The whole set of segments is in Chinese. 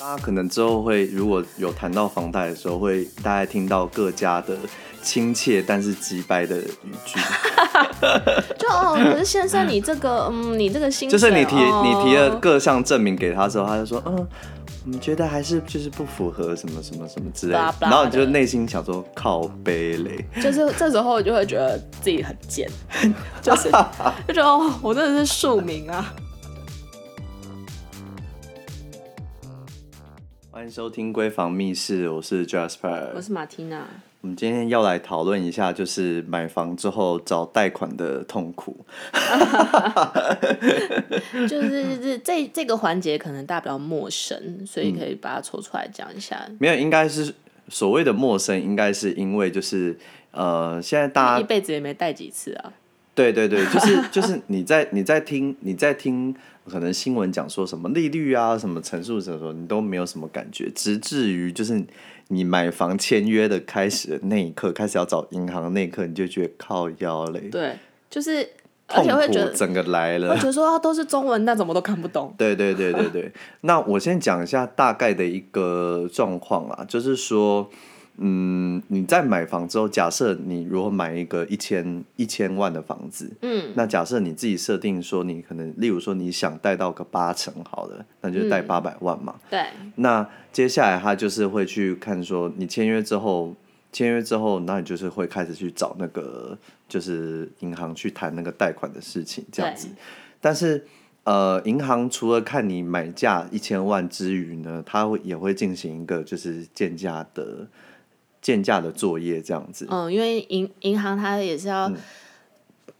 大家可能之后会如果有谈到房贷的时候，会大概听到各家的亲切但是直白的语句。就哦，可是先生，你这个嗯，你这个心就是你提、哦、你提了各项证明给他之后，他就说嗯，你觉得还是就是不符合什么什么什么之类的，然后你就内心想说靠背嘞，就是这时候我就会觉得自己很贱，就是就觉得哦，我真的是庶民啊。欢迎收听《闺房密室》，我是 Jasper，我是马缇娜。我们今天要来讨论一下，就是买房之后找贷款的痛苦。就是这这这个环节可能大家比较陌生，所以可以把它抽出来讲一下。嗯、没有，应该是所谓的陌生，应该是因为就是呃，现在大家一辈子也没贷几次啊。对对对，就是就是你在你在听你在听。可能新闻讲说什么利率啊，什么陈述什么时候，你都没有什么感觉，直至于就是你买房签约的开始的那一刻，开始要找银行的那一刻，你就觉得靠腰嘞。对，就是而且会觉得整个来了，我觉得说都是中文，但怎么都看不懂。对对对对对，那我先讲一下大概的一个状况啊，就是说。嗯，你在买房之后，假设你如果买一个一千一千万的房子，嗯，那假设你自己设定说你可能，例如说你想贷到个八成好了，那就贷八百万嘛。对。那接下来他就是会去看说，你签约之后，签约之后，那你就是会开始去找那个就是银行去谈那个贷款的事情，这样子。但是呃，银行除了看你买价一千万之余呢，他会也会进行一个就是建价的。鉴价的作业这样子，嗯，因为银银行它也是要，嗯、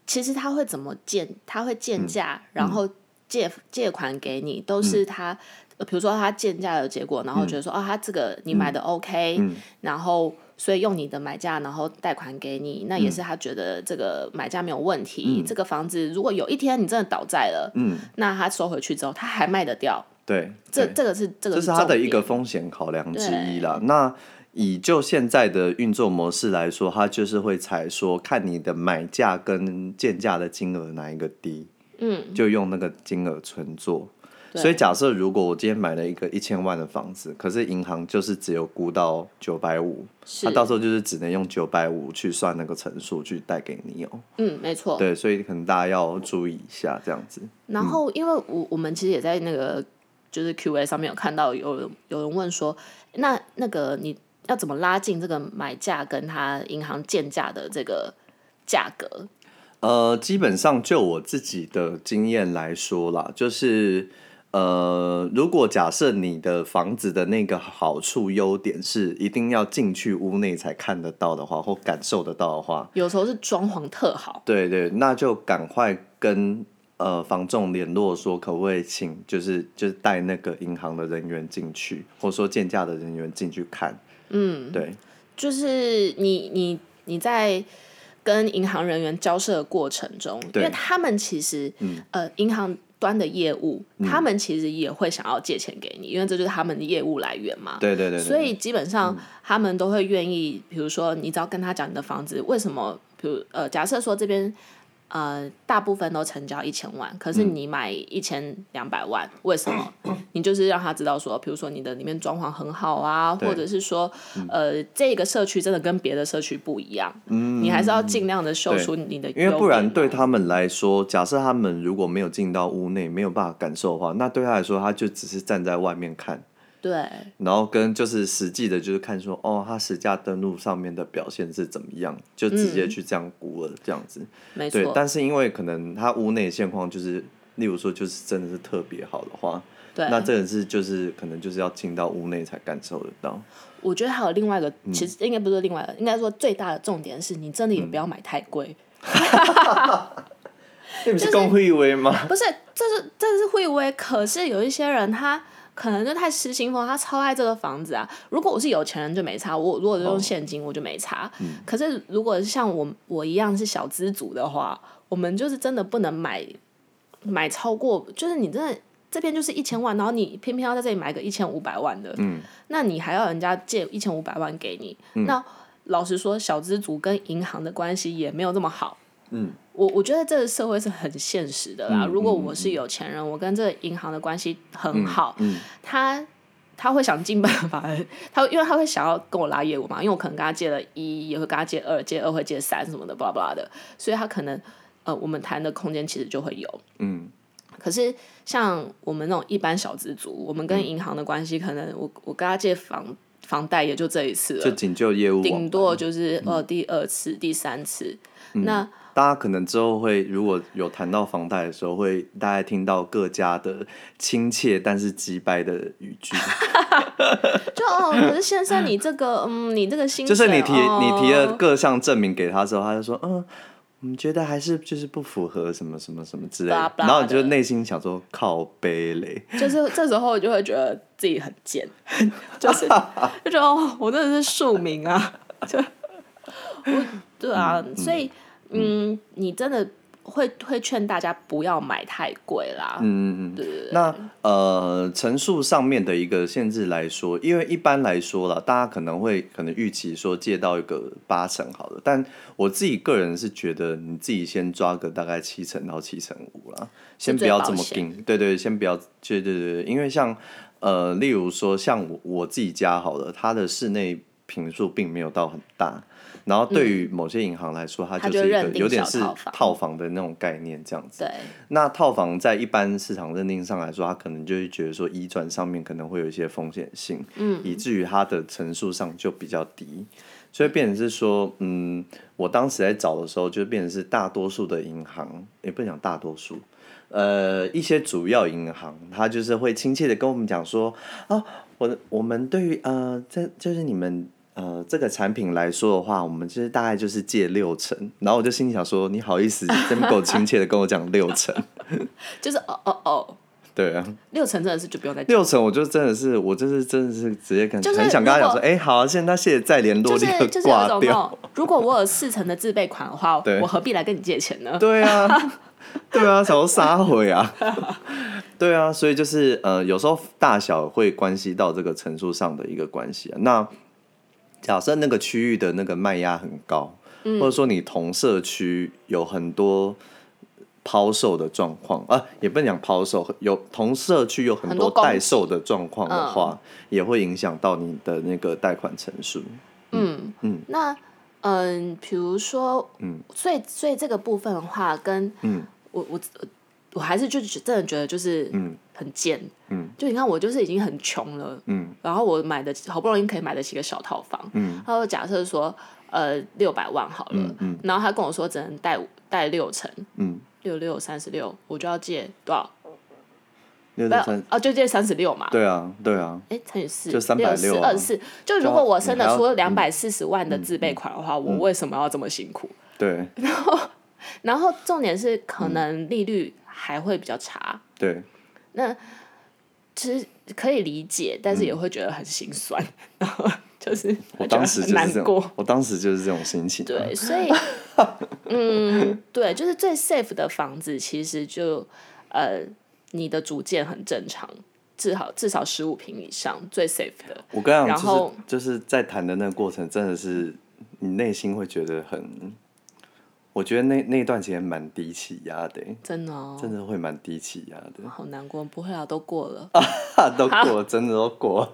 其实他会怎么建，他会建价，嗯、然后借借款给你，都是他，嗯、比如说他建价的结果，然后觉得说，嗯、哦，他这个你买的 OK，嗯、然后所以用你的买价，然后贷款给你，那也是他觉得这个买价没有问题，嗯、这个房子如果有一天你真的倒债了，嗯，那他收回去之后，他还卖得掉，对，这这个是这个是，这是他的一个风险考量之一啦，那。以就现在的运作模式来说，它就是会采说看你的买价跟建价的金额哪一个低，嗯，就用那个金额存做。所以假设如果我今天买了一个一千万的房子，可是银行就是只有估到九百五，它到时候就是只能用九百五去算那个乘数去贷给你哦。嗯，没错。对，所以可能大家要注意一下这样子。然后，因为我我们其实也在那个就是 Q&A 上面有看到有人有人问说，那那个你。要怎么拉近这个买价跟他银行建价的这个价格？呃，基本上就我自己的经验来说啦，就是呃，如果假设你的房子的那个好处优点是一定要进去屋内才看得到的话，或感受得到的话，有时候是装潢特好，对对，那就赶快跟呃房仲联络说，可不可以请就是就是带那个银行的人员进去，或者说建价的人员进去看。嗯，对，就是你你你在跟银行人员交涉的过程中，因为他们其实，嗯、呃，银行端的业务，嗯、他们其实也会想要借钱给你，因为这就是他们的业务来源嘛。对对对，对。所以基本上他们都会愿意，比如说，你只要跟他讲你的房子为什么，比如呃，假设说这边。呃，大部分都成交一千万，可是你买一千两百万，嗯、为什么？你就是让他知道说，比如说你的里面装潢很好啊，或者是说，呃，这个社区真的跟别的社区不一样，嗯、你还是要尽量的秀出你的，因为不然对他们来说，假设他们如果没有进到屋内，没有办法感受的话，那对他来说，他就只是站在外面看。对，然后跟就是实际的，就是看说哦，他实价登录上面的表现是怎么样，就直接去这样估了，这样子。没错。对，但是因为可能他屋内现况就是，例如说就是真的是特别好的话，对，那这个是就是可能就是要进到屋内才感受得到。我觉得还有另外一个，其实应该不是另外一个，应该说最大的重点是你真的也不要买太贵。这不是更会威吗？不是，这是这是会威，可是有一些人他。可能就太失心疯，他超爱这个房子啊！如果我是有钱人就没差，我如果是用现金我就没差。哦嗯、可是如果像我我一样是小资族的话，我们就是真的不能买买超过，就是你真的这边就是一千万，然后你偏偏要在这里买个一千五百万的，嗯、那你还要人家借一千五百万给你，嗯、那老实说，小资族跟银行的关系也没有这么好。嗯。我我觉得这个社会是很现实的啦。嗯、如果我是有钱人，嗯、我跟这个银行的关系很好，他他会想尽办法，他因为他会想要跟我拉业务嘛，因为我可能跟他借了一，也会跟他借二，借二会借三什么的，巴拉巴拉的，所以他可能呃，我们谈的空间其实就会有。嗯。可是像我们那种一般小资族，我们跟银行的关系，可能我我跟他借房房贷也就这一次了，就仅就业务，顶多就是呃第二次、第三次，那。大家可能之后会，如果有谈到房贷的时候，会大概听到各家的亲切但是机掰的语句。就哦，可是先生，你这个，嗯，你这个薪，就是你提、哦、你提了各项证明给他之后，他就说，嗯，我们觉得还是就是不符合什么什么什么之类的。然后你就内心想说，靠背嘞。就是这时候，我就会觉得自己很贱，就是就觉得哦，我真的是庶民啊，就我对啊，嗯、所以。嗯，你真的会会劝大家不要买太贵啦。嗯嗯对，对，对。那呃，层数上面的一个限制来说，因为一般来说了，大家可能会可能预期说借到一个八成好了，但我自己个人是觉得你自己先抓个大概七成到七成五啦，先不要这么定。对，对对，先不要。对对对，因为像呃，例如说像我我自己家好了，它的室内平数并没有到很大。然后对于某些银行来说，嗯、它就是一个有点是套房的那种概念，这样子。对。那套房在一般市场认定上来说，它可能就会觉得说移转上面可能会有一些风险性，嗯，以至于它的层数上就比较低。所以变成是说，嗯，我当时在找的时候，就变成是大多数的银行，也不能讲大多数，呃，一些主要银行，它就是会亲切的跟我们讲说，啊，我我们对于呃，这就是你们。呃，这个产品来说的话，我们其实大概就是借六成，然后我就心里想说，你好意思这么够亲切的跟我讲六成，就是哦哦哦，对啊，六成真的是就不用再六成，我就真的是我就是真的是直接跟、就是、很想跟他讲说，哎，好，啊现在他谢谢再联络，立刻挂掉。如果我有四成的自备款的话，我何必来跟你借钱呢？对啊，对啊，想要杀回啊，对啊，所以就是呃，有时候大小会关系到这个层数上的一个关系啊，那。假设那个区域的那个卖压很高，嗯、或者说你同社区有很多抛售的状况啊，也不能讲抛售，有同社区有很多代售的状况的话，也会影响到你的那个贷款成数。嗯嗯，嗯。那嗯，比如说，嗯，所以所以这个部分的话，跟嗯，我我我还是就真的觉得就是嗯。很贱，嗯，就你看我就是已经很穷了，嗯，然后我买的好不容易可以买得起个小套房，嗯，他说假设说呃六百万好了，嗯，嗯，然后他跟我说只能贷贷六成，嗯，六六三十六，我就要借多少？六六三哦，就借三十六嘛，对啊，对啊，哎乘以四就三百六二十四，就如果我生的出了两百四十万的自备款的话，我为什么要这么辛苦？对，然后然后重点是可能利率还会比较差，对。那其实可以理解，但是也会觉得很心酸，然后就是我当时就是难过，我当时就是这种心情。对，所以 嗯，对，就是最 safe 的房子，其实就呃，你的主见很正常，至少至少十五平以上，最 safe 的。我跟你讲，然后就是就是在谈的那个过程，真的是你内心会觉得很。我觉得那那段时间蛮低气压的，真的，哦，真的会蛮低气压的。好难过，不会啊，都过了，都过了，真的都过了，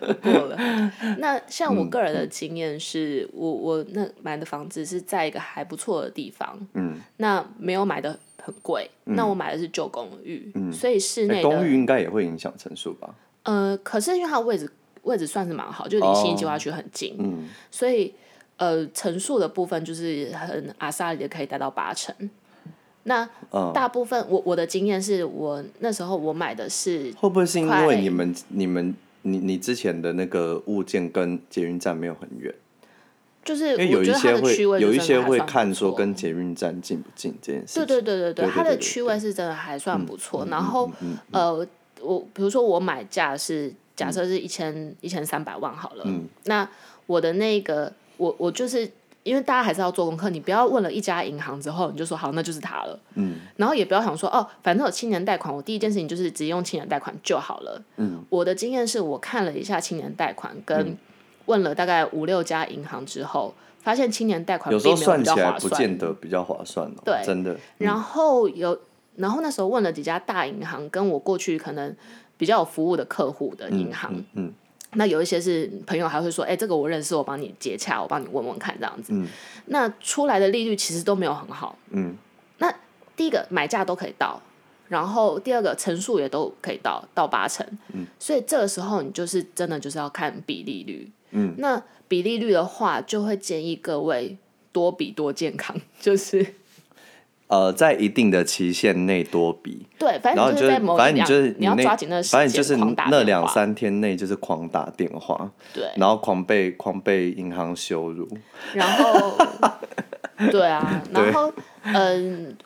都过了。那像我个人的经验是，嗯、我我那买的房子是在一个还不错的地方，嗯，那没有买的很贵，嗯、那我买的是旧公寓，嗯、所以室内的公寓应该也会影响成数吧？呃，可是因为它位置位置算是蛮好，就离新计划区很近，哦、嗯，所以。呃，成数的部分就是很阿萨里的，可以达到八成。那大部分，我我的经验是我那时候我买的是，会不会是因为你们你们你你之前的那个物件跟捷运站没有很远？就是因为有一些会有一些会看说跟捷运站近不近这件事。对对对对对，它的区位是真的还算不错。然后呃，我比如说我买价是假设是一千一千三百万好了，嗯，那我的那个。我我就是因为大家还是要做功课，你不要问了一家银行之后你就说好，那就是他了。嗯。然后也不要想说哦，反正有青年贷款，我第一件事情就是直接用青年贷款就好了。嗯。我的经验是我看了一下青年贷款，跟问了大概五六家银行之后，发现青年贷款有时候算起来不见得比较划算哦。对，真的。然后有，然后那时候问了几家大银行，跟我过去可能比较有服务的客户的银行。嗯，嗯，那有一些是朋友还会说，哎、欸，这个我认识，我帮你接洽，我帮你问问看这样子。嗯，那出来的利率其实都没有很好。嗯，那第一个买价都可以到。然后第二个成数也都可以到到八成，嗯，所以这个时候你就是真的就是要看比利率，嗯，那比利率的话就会建议各位多比多健康，就是，呃，在一定的期限内多比，对，反正就是在某反正你就是你要抓紧那时间，反正就是那两三天内就是狂打电话，对，然后狂被狂被银行羞辱，然后，对啊，然后嗯，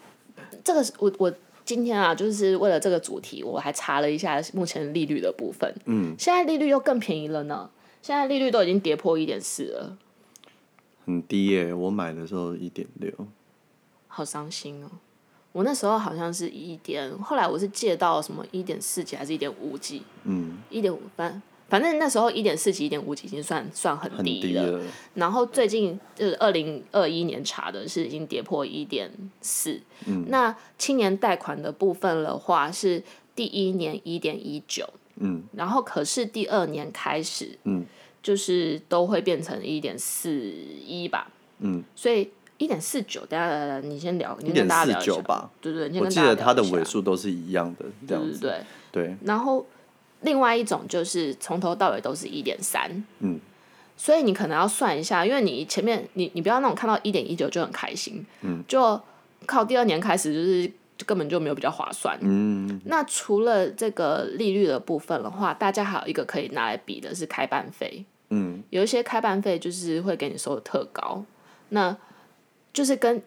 这个是我我。今天啊，就是为了这个主题，我还查了一下目前利率的部分。嗯，现在利率又更便宜了呢。现在利率都已经跌破一点四了，很低耶！我买的时候一点六，好伤心哦。我那时候好像是一点，后来我是借到什么一点四几还是一点五几？嗯，一点五反。反正那时候一点四几、一点五几已经算算很低了，很低了。然后最近就是二零二一年查的是已经跌破一点四。那青年贷款的部分的话是第一年一点一九。嗯。然后可是第二年开始，嗯，就是都会变成一点四一吧。嗯。所以一点四九，等下你先聊，一点四九吧。对对，我记得它的尾数都是一样的，这样子。对对对。然后。另外一种就是从头到尾都是一点三，嗯，所以你可能要算一下，因为你前面你你不要那种看到一点一九就很开心，嗯，就靠第二年开始就是根本就没有比较划算，嗯，那除了这个利率的部分的话，大家还有一个可以拿来比的是开办费，嗯，有一些开办费就是会给你收的特高，那就是跟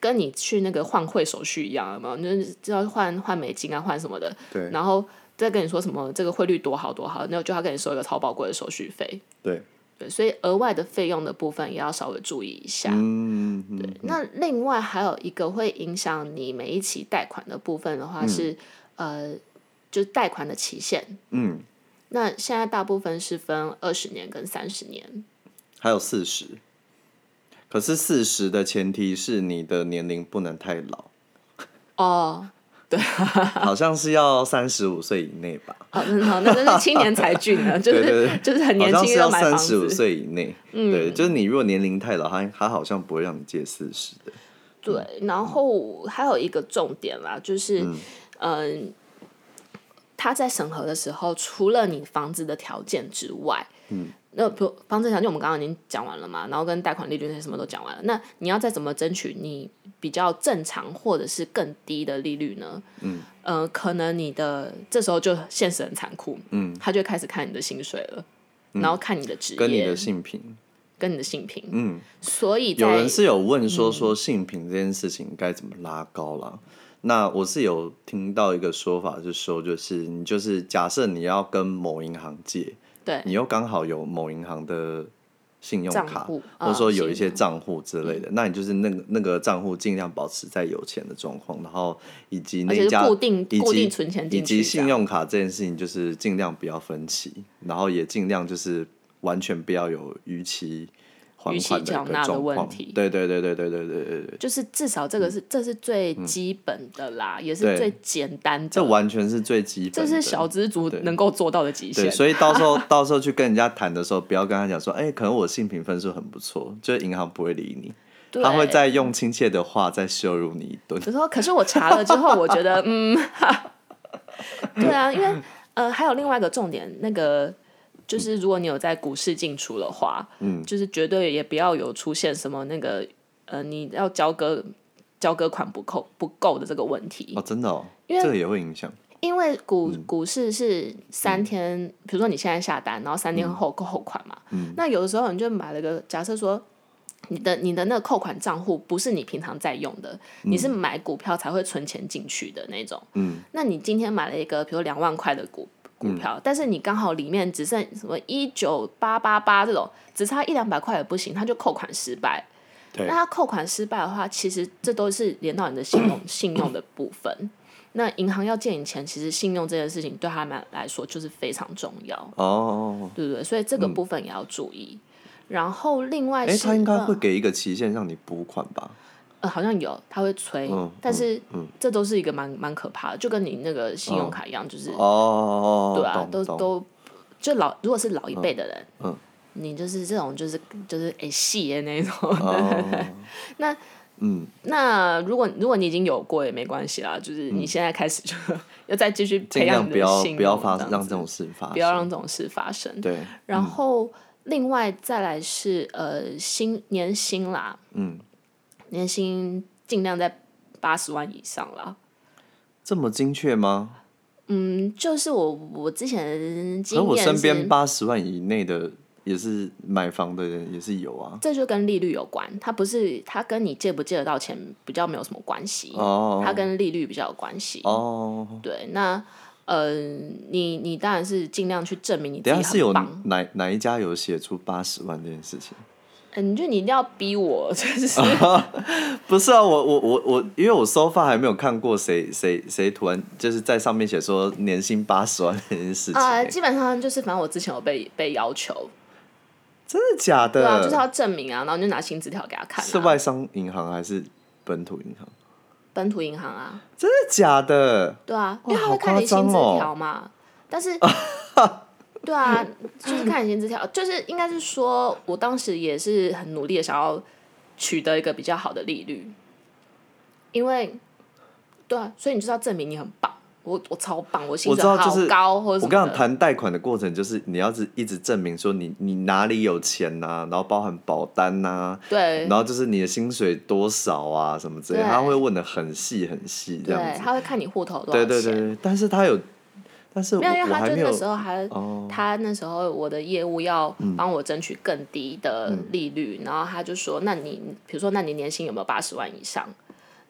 跟你去那个换汇手续一样，有没有？你就是知道换换美金啊，换什么的，对，然后。再跟你说什么这个汇率多好多好，那就要跟你收一个超宝贵的手续费。对对，所以额外的费用的部分也要稍微注意一下。嗯，对。嗯、那另外还有一个会影响你每一期贷款的部分的话是，嗯、呃，就是贷款的期限。嗯。那现在大部分是分二十年跟三十年，还有四十。可是四十的前提是你的年龄不能太老。哦。对，好像是要三十五岁以内吧。好，好，那真是青年才俊了，就是就是很年轻是要三十五岁以内。嗯，对，就是你如果年龄太老，他他好像不会让你借四十的。对，然后还有一个重点啦，就是嗯、呃，他在审核的时候，除了你房子的条件之外，嗯。那比如房子条件我们刚刚已经讲完了嘛，然后跟贷款利率那些什么都讲完了。那你要再怎么争取你比较正常或者是更低的利率呢？嗯，呃，可能你的这时候就现实很残酷，嗯，他就开始看你的薪水了，嗯、然后看你的职业，跟你的性平，跟你的性平，嗯，所以有人是有问说说性平这件事情该怎么拉高了？嗯、那我是有听到一个说法，是说就是你就是假设你要跟某银行借。对。你又刚好有某银行的信用卡，或者说有一些账户之类的，嗯、那你就是那个那个账户尽量保持在有钱的状况，然后以及那家固定存钱以及信用卡这件事情，就是尽量不要分期，然后也尽量就是完全不要有逾期。逾期缴纳的问题，对对对对对对对对，就是至少这个是、嗯、这是最基本的啦，嗯、也是最简单的。这完全是最基本的，这是小资族能够做到的极限。所以 到时候到时候去跟人家谈的时候，不要跟他讲说，哎、欸，可能我性评分数很不错，就是银行不会理你，他会再用亲切的话再羞辱你一顿。可是，可是我查了之后，我觉得，嗯，对啊，因为呃，还有另外一个重点，那个。就是如果你有在股市进出的话，嗯，就是绝对也不要有出现什么那个呃，你要交割交割款不够不够的这个问题。哦，真的哦，因为这个也会影响，因为股股市是三天，嗯、比如说你现在下单，然后三天后扣后款嘛，嗯，那有的时候你就买了个假设说，你的你的那个扣款账户不是你平常在用的，嗯、你是买股票才会存钱进去的那种，嗯，那你今天买了一个比如两万块的股。股票，嗯、但是你刚好里面只剩什么一九八八八这种，只差一两百块也不行，他就扣款失败。对那他扣款失败的话，其实这都是连到你的信用 信用的部分。那银行要借你钱，其实信用这件事情对他们来说就是非常重要。哦，对不对？所以这个部分也要注意。嗯、然后另外是，哎，他应该会给一个期限让你补款吧？呃，好像有，他会催，嗯、但是、嗯、这都是一个蛮蛮可怕的，就跟你那个信用卡一样，嗯、就是哦，对啊，都都就老，如果是老一辈的人，嗯，你就是这种就是就是哎细的那种，哦、那嗯，那如果如果你已经有过也没关系啦，就是你现在开始就 要再继续培养你的信，不要不要发让这种事发生，不要让这种事发生，对，然后、嗯、另外再来是呃薪年薪啦，嗯。年薪尽量在八十万以上啦。这么精确吗？嗯，就是我我之前经验，我身边八十万以内的也是买房的人也是有啊。这就跟利率有关，它不是它跟你借不借得到钱比较没有什么关系哦，它跟利率比较有关系哦。对，那呃，你你当然是尽量去证明你自己很棒。是有哪哪一家有写出八十万这件事情？你就你一定要逼我，就是 不是啊？我我我我，因为我 so far 还没有看过谁谁谁突然就是在上面写说年薪八十万这件事情啊、呃。基本上就是，反正我之前有被被要求，真的假的？对啊，就是要证明啊，然后你就拿薪资条给他看、啊。是外商银行还是本土银行？本土银行啊。真的假的？对啊，因为他会看你薪资条嘛，哦、但是。对啊，就是看你薪资条，就是应该是说，我当时也是很努力的想要取得一个比较好的利率，因为，对啊，所以你就是要证明你很棒，我我超棒，我薪水好高，或者我跟你讲谈贷款的过程，就是你要是一直证明说你你哪里有钱呐、啊，然后包含保单呐、啊，对，然后就是你的薪水多少啊什么之类，他会问的很细很细，这样子，他会看你户头多少钱，对对对，但是他有。但是没有，因为他就那时候还，哦、他那时候我的业务要帮我争取更低的利率，嗯、然后他就说：“那你比如说，那你年薪有没有八十万以上？”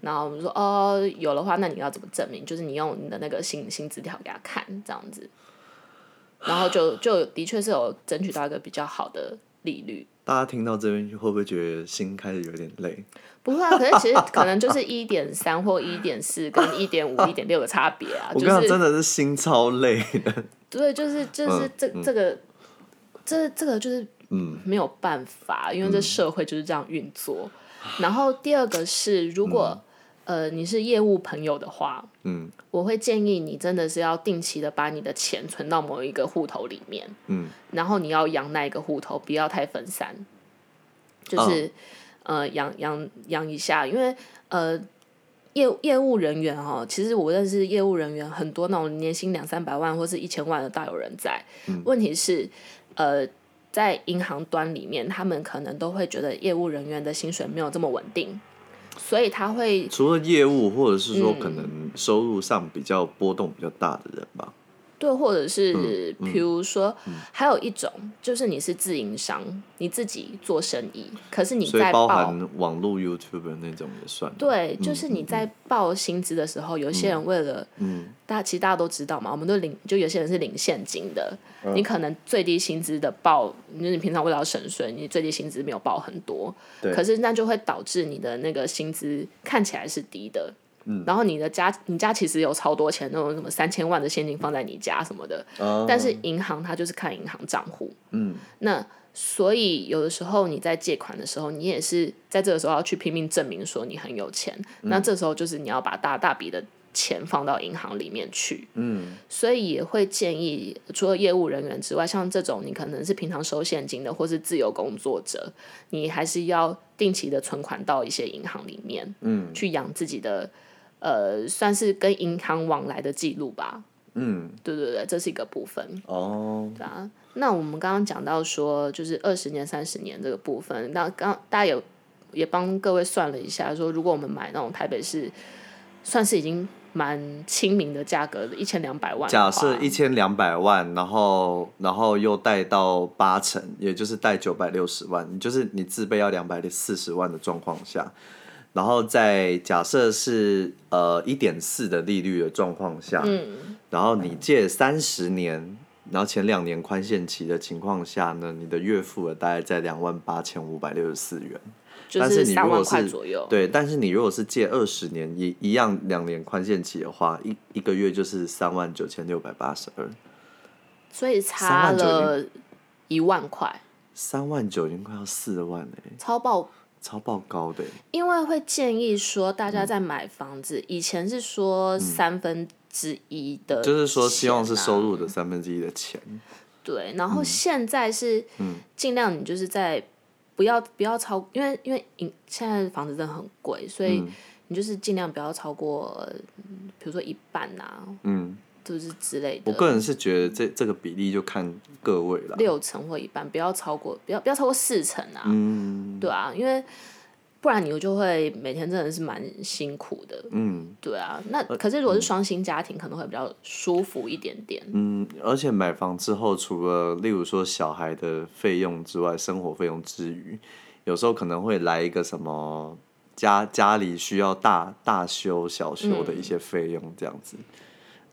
然后我们说：“哦，有的话，那你要怎么证明？就是你用你的那个薪薪资条给他看，这样子。”然后就就的确是有争取到一个比较好的利率。大家听到这边会不会觉得心开始有点累？不会啊，可是其实可能就是一点三或一点四跟一点五、一点六的差别啊。我刚刚真的是心超累的。对，就是就是这、嗯、这个，这这个就是嗯没有办法，因为这社会就是这样运作。嗯、然后第二个是，如果、嗯、呃你是业务朋友的话，嗯，我会建议你真的是要定期的把你的钱存到某一个户头里面，嗯，然后你要养那一个户头，不要太分散，就是。哦呃，养养养一下，因为呃，业业务人员哈，其实我认识业务人员很多，那种年薪两三百万或是一千万的大有人在。嗯、问题是，呃，在银行端里面，他们可能都会觉得业务人员的薪水没有这么稳定，所以他会除了业务，或者是说可能收入上比较波动比较大的人吧。对，或者是比如说，还有一种就是你是自营商，你自己做生意，可是你在报包含网络 YouTuber 那种也算。对，就是你在报薪资的时候，有些人为了，嗯，大家其实大家都知道嘛，我们都领，就有些人是领现金的，你可能最低薪资的报，就是你平常为了要省税，你最低薪资没有报很多，可是那就会导致你的那个薪资看起来是低的。然后你的家，你家其实有超多钱，那种什么三千万的现金放在你家什么的，哦、但是银行它就是看银行账户。嗯，那所以有的时候你在借款的时候，你也是在这个时候要去拼命证明说你很有钱。嗯、那这时候就是你要把大大笔的钱放到银行里面去。嗯，所以也会建议，除了业务人员之外，像这种你可能是平常收现金的，或是自由工作者，你还是要定期的存款到一些银行里面，嗯，去养自己的。呃，算是跟银行往来的记录吧。嗯，对对对，这是一个部分。哦，对啊。那我们刚刚讲到说，就是二十年、三十年这个部分，那刚大家有也帮各位算了一下，说如果我们买那种台北市，算是已经蛮亲民的价格的，一千两百万。假设一千两百万，然后然后又贷到八成，也就是贷九百六十万，就是你自备要两百四十万的状况下。然后在假设是呃一点四的利率的状况下，嗯、然后你借三十年，然后前两年宽限期的情况下呢，你的月付额大概在两万八千五百六十四元，就是三万块左右。对，但是你如果是借二十年，一一样两年宽限期的话，一一个月就是三万九千六百八十二，所以差了一万块，三万九已经快要四万了，超爆。超爆高的。因为会建议说，大家在买房子、嗯、以前是说三分之一的、啊嗯，就是说希望是收入的三分之一的钱。对，然后现在是尽量你就是在不要不要超，因为因为现在房子真的很贵，所以你就是尽量不要超过，比如说一半呐、啊，嗯，就是之类的。我个人是觉得这这个比例就看各位了，六成或一半，不要超过，不要不要超过四成啊，嗯，对啊，因为。不然你就会每天真的是蛮辛苦的，嗯，对啊。那可是如果是双薪家庭，可能会比较舒服一点点。嗯，而且买房之后，除了例如说小孩的费用之外，生活费用之余，有时候可能会来一个什么家家里需要大大修小修的一些费用，这样子。嗯、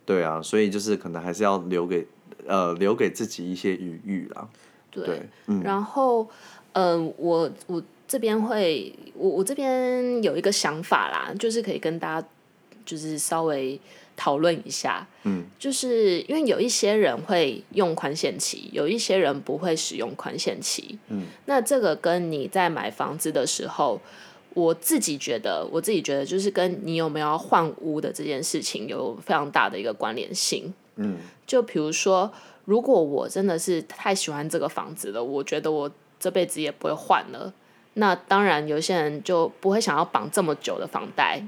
对啊，所以就是可能还是要留给呃留给自己一些余裕啦。对，对嗯、然后嗯、呃，我我。这边会，我我这边有一个想法啦，就是可以跟大家就是稍微讨论一下，嗯，就是因为有一些人会用宽限期，有一些人不会使用宽限期，嗯，那这个跟你在买房子的时候，我自己觉得，我自己觉得就是跟你有没有换屋的这件事情有非常大的一个关联性，嗯，就比如说，如果我真的是太喜欢这个房子了，我觉得我这辈子也不会换了。那当然，有些人就不会想要绑这么久的房贷，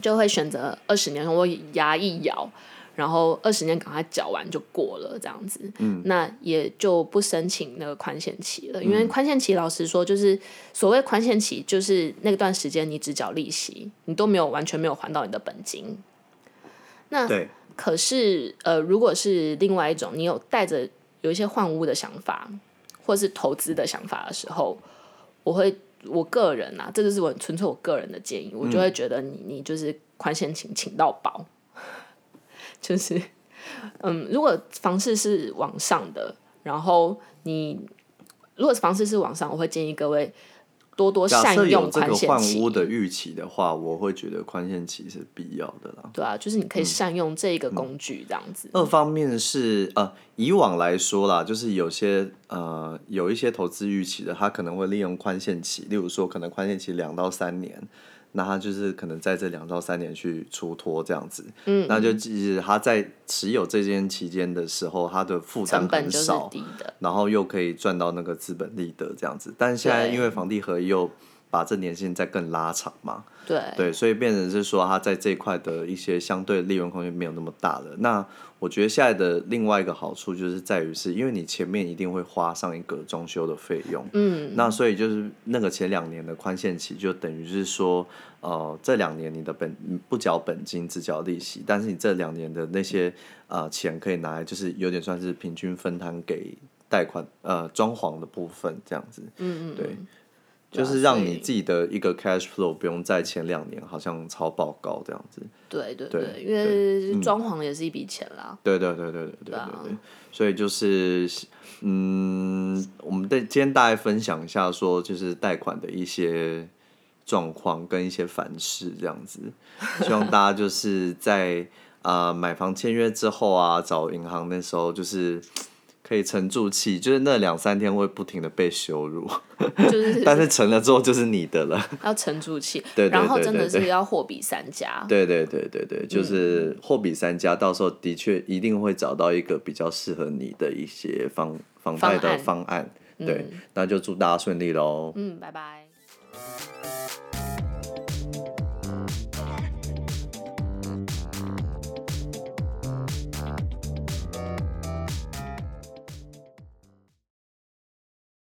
就会选择二十年，我牙一咬，然后二十年赶快缴完就过了这样子。嗯，那也就不申请那个宽限期了，因为宽限期老实说，就是所谓宽限期，就是那段时间你只缴利息，你都没有完全没有还到你的本金。那对可是呃，如果是另外一种，你有带着有一些换屋的想法，或是投资的想法的时候。我会，我个人啊，这就是我纯粹我个人的建议，我就会觉得你你就是宽限请请到饱，就是，嗯，如果房市是往上的，然后你如果房市是往上，我会建议各位。多多善用宽限期。换屋的预期的话，我会觉得宽限期是必要的啦。对啊，就是你可以善用这个工具这样子。嗯嗯、二方面是呃，以往来说啦，就是有些呃有一些投资预期的，他可能会利用宽限期，例如说可能宽限期两到三年。那他就是可能在这两到三年去出脱这样子，嗯，那就其实他在持有这间期间的时候，他的负担很少，然后又可以赚到那个资本利得这样子。但现在因为房地合一又把这年限再更拉长嘛，对对，所以变成是说它在这一块的一些相对利润空间没有那么大了。那我觉得现在的另外一个好处就是在于是因为你前面一定会花上一个装修的费用，嗯，那所以就是那个前两年的宽限期就等于是说，呃，这两年你的本不缴本金只缴利息，但是你这两年的那些呃钱可以拿来就是有点算是平均分摊给贷款呃装潢的部分这样子，嗯嗯，对。就是让你自己的一个 cash flow 不用在前两年好像超爆高这样子。对对对因为装潢也是一笔钱啦。对对对对对对对所以就是嗯我们对今天大概分享一下说就是贷款的一些状况跟一些凡事这样子。希望大家就是在啊买房签约之后啊找银行那时候就是可以沉住气，就是那两三天会不停的被羞辱，就是，但是成了之后就是你的了。要沉住气，对，然后真的是要货比三家。对对对对对，就是货比三家，到时候的确一定会找到一个比较适合你的一些房房贷的方案。方案对，嗯，那就祝大家顺利喽。嗯，拜拜。